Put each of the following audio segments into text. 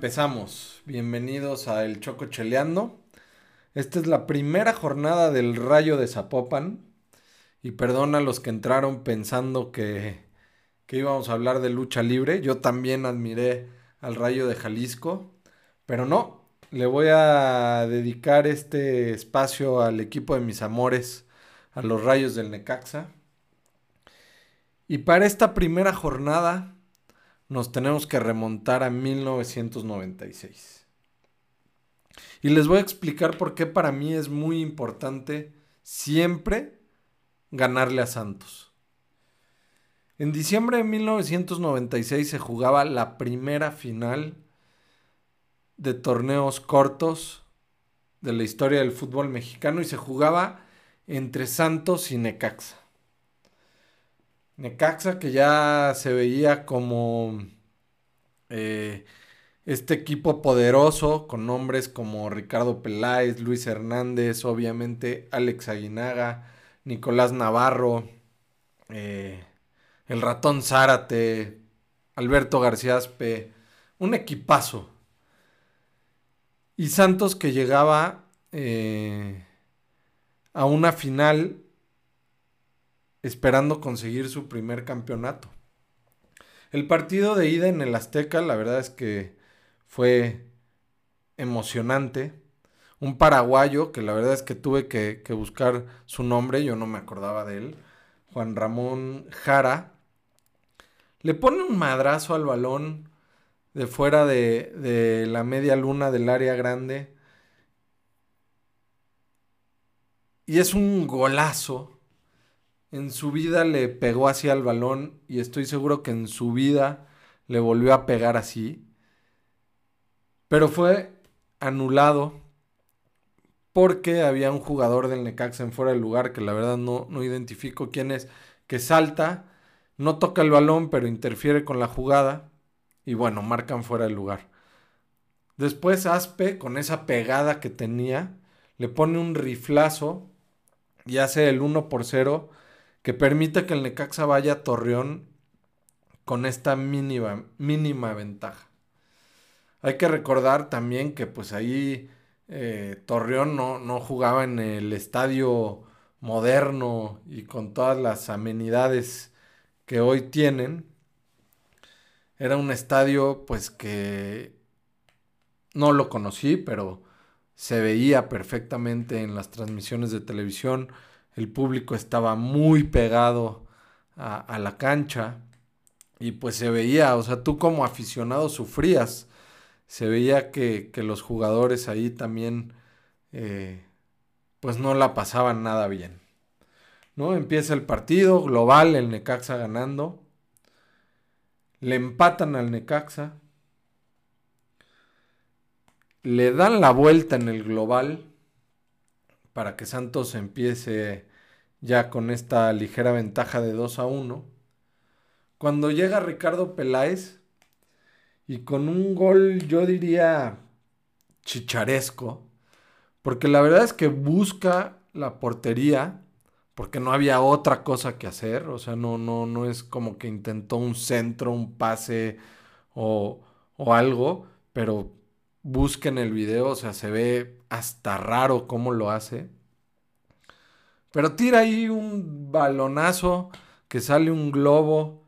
empezamos. Bienvenidos a El Choco Cheleando. Esta es la primera jornada del Rayo de Zapopan. Y perdona a los que entraron pensando que, que íbamos a hablar de lucha libre. Yo también admiré al Rayo de Jalisco. Pero no, le voy a dedicar este espacio al equipo de mis amores, a los Rayos del Necaxa. Y para esta primera jornada nos tenemos que remontar a 1996. Y les voy a explicar por qué para mí es muy importante siempre ganarle a Santos. En diciembre de 1996 se jugaba la primera final de torneos cortos de la historia del fútbol mexicano y se jugaba entre Santos y Necaxa. Necaxa que ya se veía como eh, este equipo poderoso con nombres como Ricardo Peláez, Luis Hernández, obviamente Alex Aguinaga, Nicolás Navarro, eh, el ratón Zárate, Alberto García Aspe, un equipazo. Y Santos que llegaba eh, a una final esperando conseguir su primer campeonato. El partido de ida en el Azteca, la verdad es que fue emocionante. Un paraguayo, que la verdad es que tuve que, buscar su nombre, yo no me acordaba de él, Juan Ramón Jara, le pone un madrazo al balón de fuera de, de la media luna del área grande. Y es un golazo en su vida le pegó así al balón y estoy seguro que en su vida le volvió a pegar así. Pero fue anulado porque había un jugador del Necaxa en fuera del lugar que la verdad no, no identifico quién es, que salta, no toca el balón pero interfiere con la jugada y bueno, marcan fuera del lugar. Después Aspe, con esa pegada que tenía, le pone un riflazo y hace el 1 por 0 que permite que el Necaxa vaya a Torreón con esta mínima, mínima ventaja. Hay que recordar también que pues ahí eh, Torreón no, no jugaba en el estadio moderno y con todas las amenidades que hoy tienen. Era un estadio pues que no lo conocí, pero se veía perfectamente en las transmisiones de televisión el público estaba muy pegado a, la cancha y pues se veía, o sea, tú como aficionado sufrías, se veía que, los jugadores ahí también eh, pues no la pasaban nada bien. ¿No? Empieza el partido global, el Necaxa ganando. Le empatan al Necaxa. Le dan la vuelta en el global para que Santos empiece ya con esta ligera ventaja de 2 a 1. Cuando llega Ricardo Peláez y con un gol yo diría chicharesco, porque la verdad es que busca la portería porque no había otra cosa que hacer, o sea, no, no, no es como que intentó un centro, un pase o, o algo, pero busquen el video, o sea, se ve hasta raro cómo lo hace. Pero tira ahí un balonazo que sale un globo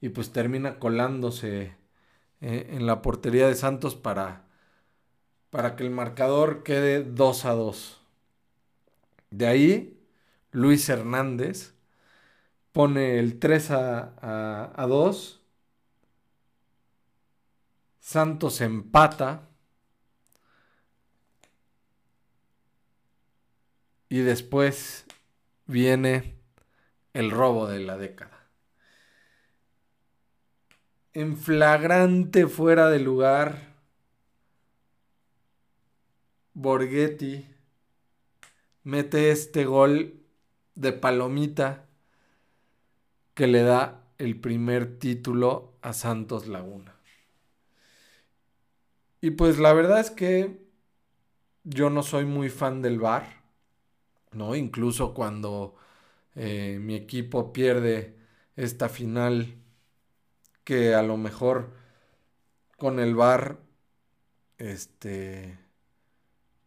y pues termina colándose eh, en la portería de Santos para, para que el marcador quede 2 a 2. De ahí, Luis Hernández pone el 3 a, a 2. Santos empata. Y después viene el robo de la década. En flagrante fuera de lugar, Borghetti mete este gol de palomita que le da el primer título a Santos Laguna. Y pues la verdad es que yo no soy muy fan del bar. ¿No? Incluso cuando eh, mi equipo pierde esta final, que a lo mejor con el VAR este,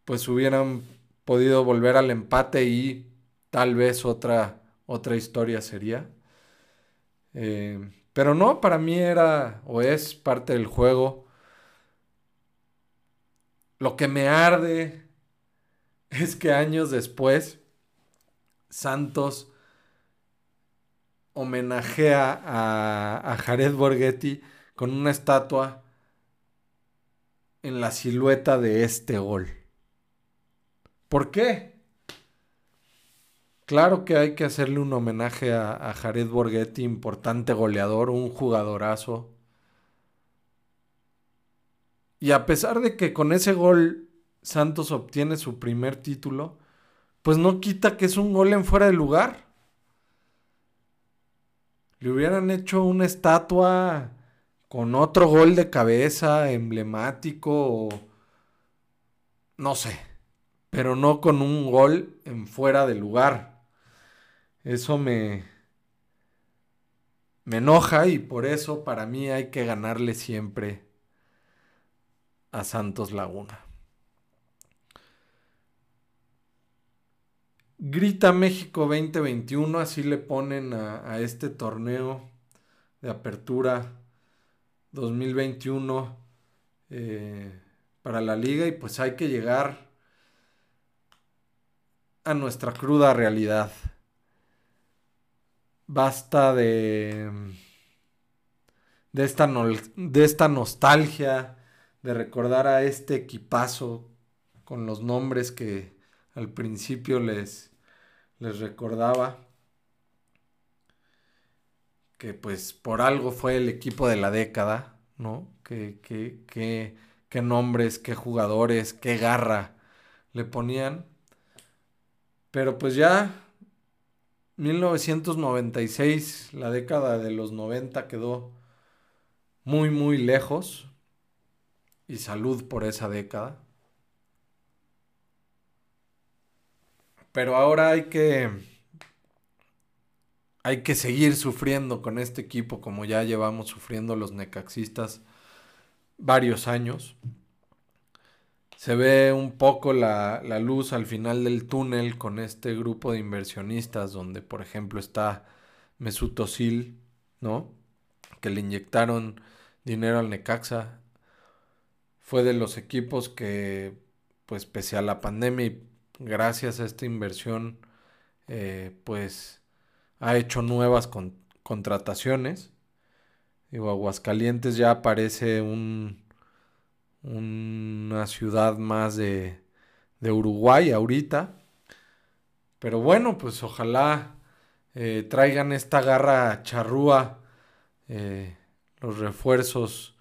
pues hubieran podido volver al empate y tal vez otra, otra historia sería. Eh, pero no, para mí era o es parte del juego. Lo que me arde es que años después Santos homenajea a, a Jared Borghetti con una estatua en la silueta de este gol. ¿Por qué? Claro que hay que hacerle un homenaje a, Jared Borghetti, importante goleador, un jugadorazo. Y a pesar de que con ese gol Santos obtiene su primer título, pues no quita que es un gol en fuera de lugar. Le hubieran hecho una estatua con otro gol de cabeza emblemático no sé, pero no con un gol en fuera de lugar. Eso me me enoja y por eso para mí hay que ganarle siempre a Santos Laguna. Grita México 2021, así le ponen a, este torneo de apertura 2021 eh, para la liga y pues hay que llegar a nuestra cruda realidad. Basta de, de, esta, de esta nostalgia, de recordar a este equipazo con los nombres que al principio les, les recordaba que pues por algo fue el equipo de la década, ¿no? Que, qué nombres, qué jugadores, qué garra le ponían. Pero pues ya 1996, la década de los 90 quedó muy, muy lejos. Y salud por esa década. Pero ahora hay que hay que seguir sufriendo con este equipo como ya llevamos sufriendo los necaxistas varios años. Se ve un poco la, luz al final del túnel con este grupo de inversionistas donde por ejemplo está Mesut Özil, ¿no? Que le inyectaron dinero al Necaxa. Fue de los equipos que, pues pese a la pandemia y gracias a esta inversión, eh, pues ha hecho nuevas contrataciones. Digo, Aguascalientes ya parece un, una ciudad más de, de, Uruguay ahorita. Pero bueno, pues ojalá eh, traigan esta garra charrúa, eh, los refuerzos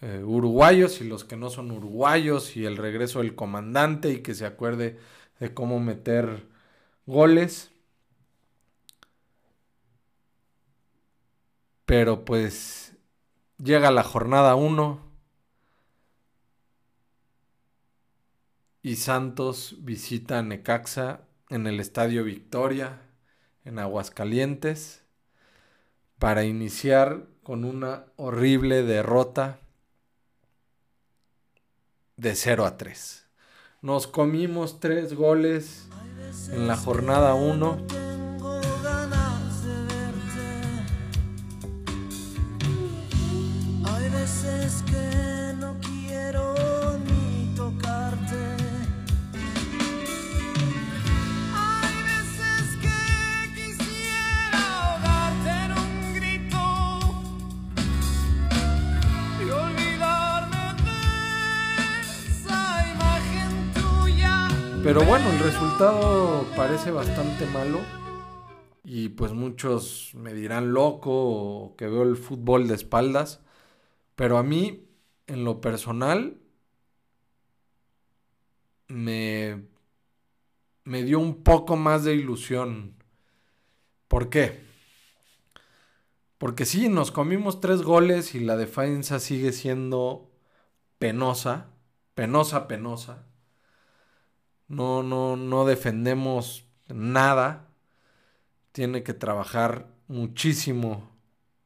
eh, uruguayos y los que no son uruguayos y el regreso del comandante y que se acuerde de cómo meter goles. Pero pues llega la jornada 1 y Santos visita a Necaxa en el Estadio Victoria, en Aguascalientes, para iniciar con una horrible derrota de 0 a 3. Nos comimos tres goles en la jornada 1 Pero bueno, el resultado parece bastante malo. Y pues muchos me dirán loco o que veo el fútbol de espaldas. Pero a mí, en lo personal, me, me dio un poco más de ilusión. ¿Por qué? Porque sí, nos comimos tres goles y la defensa sigue siendo penosa, penosa, penosa no, no, no defendemos nada. Tiene que trabajar muchísimo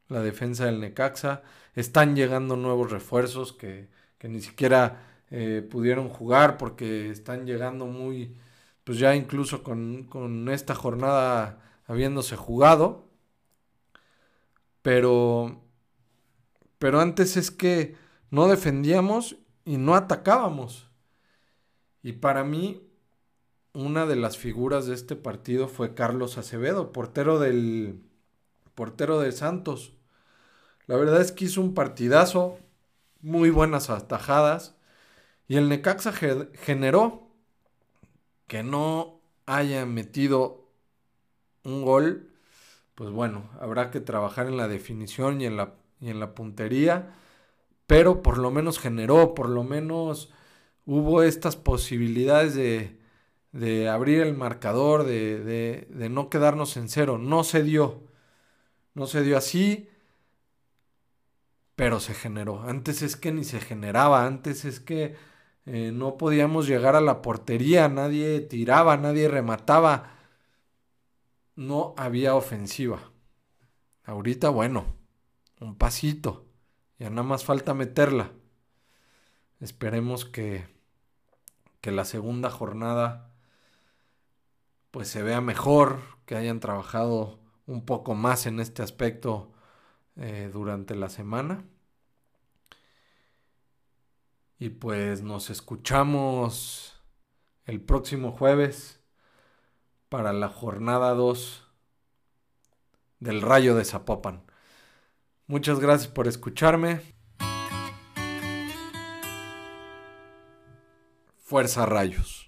la defensa del Necaxa. Están llegando nuevos refuerzos que, que ni siquiera eh, pudieron jugar porque están llegando muy, pues ya incluso con, con esta jornada habiéndose jugado. Pero, pero antes es que no defendíamos y no atacábamos. Y para mí, una de las figuras de este partido fue Carlos Acevedo, portero del portero de Santos. La verdad es que hizo un partidazo, muy buenas atajadas. Y el Necaxa generó que no haya metido un gol. Pues bueno, habrá que trabajar en la definición y en la, y en la puntería. Pero por lo menos generó, por lo menos hubo estas posibilidades de, de abrir el marcador, de, de, de no quedarnos en cero. No se dio. No se dio así pero se generó. Antes es que ni se generaba, antes es que eh, no podíamos llegar a la portería, nadie tiraba, nadie remataba, no había ofensiva. Ahorita, bueno, un pasito, ya nada más falta meterla. Esperemos que, que la segunda jornada pues se vea mejor, que hayan trabajado un poco más en este aspecto eh, durante la semana. Y pues nos escuchamos el próximo jueves para la jornada 2 del Rayo de Zapopan. Muchas gracias por escucharme. Fuerza Rayos.